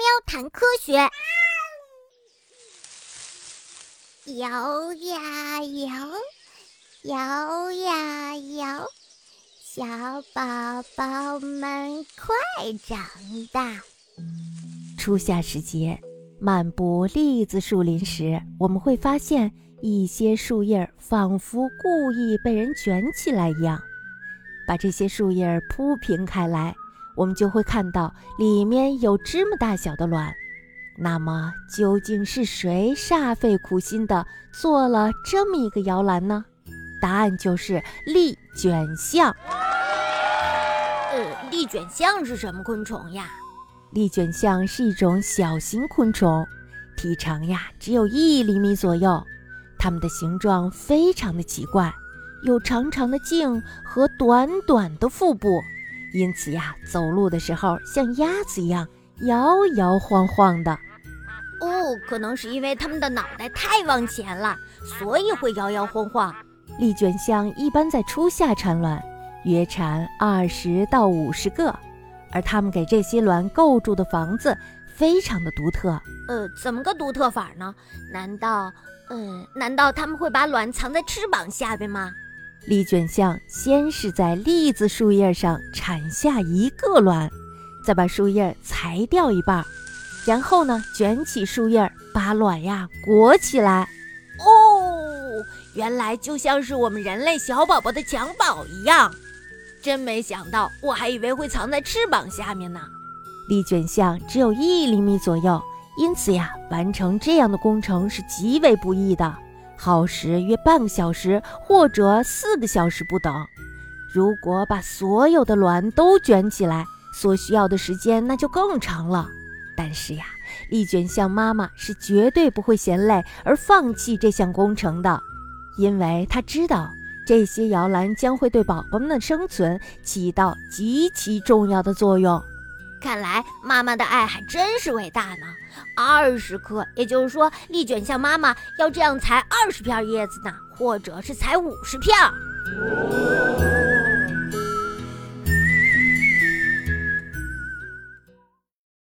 喵谈科学，摇呀摇，摇呀摇，小宝宝们快长大。初夏时节，漫步栗子树林时，我们会发现一些树叶仿佛故意被人卷起来一样。把这些树叶铺平开来，我们就会看到里面有芝麻大小的卵。那么，究竟是谁煞费苦心的做了这么一个摇篮呢？答案就是丽卷象。呃，丽卷象是什么昆虫呀？丽卷象是一种小型昆虫，体长呀只有一厘米左右，它们的形状非常的奇怪。有长长的颈和短短的腹部，因此呀，走路的时候像鸭子一样摇摇晃晃的。哦，可能是因为它们的脑袋太往前了，所以会摇摇晃晃。丽卷象一般在初夏产卵，约产二十到五十个，而它们给这些卵构筑的房子非常的独特。呃，怎么个独特法呢？难道，呃，难道它们会把卵藏在翅膀下边吗？丽卷象先是在栗子树叶上产下一个卵，再把树叶裁掉一半，然后呢卷起树叶，把卵呀裹起来。哦，原来就像是我们人类小宝宝的襁褓一样，真没想到，我还以为会藏在翅膀下面呢。丽卷象只有一厘米左右，因此呀，完成这样的工程是极为不易的。耗时约半个小时或者四个小时不等。如果把所有的卵都卷起来，所需要的时间那就更长了。但是呀，丽卷象妈妈是绝对不会嫌累而放弃这项工程的，因为她知道这些摇篮将会对宝宝们的生存起到极其重要的作用。看来妈妈的爱还真是伟大呢。二十克，也就是说，丽卷向妈妈要这样裁二十片叶子呢，或者是裁五十片。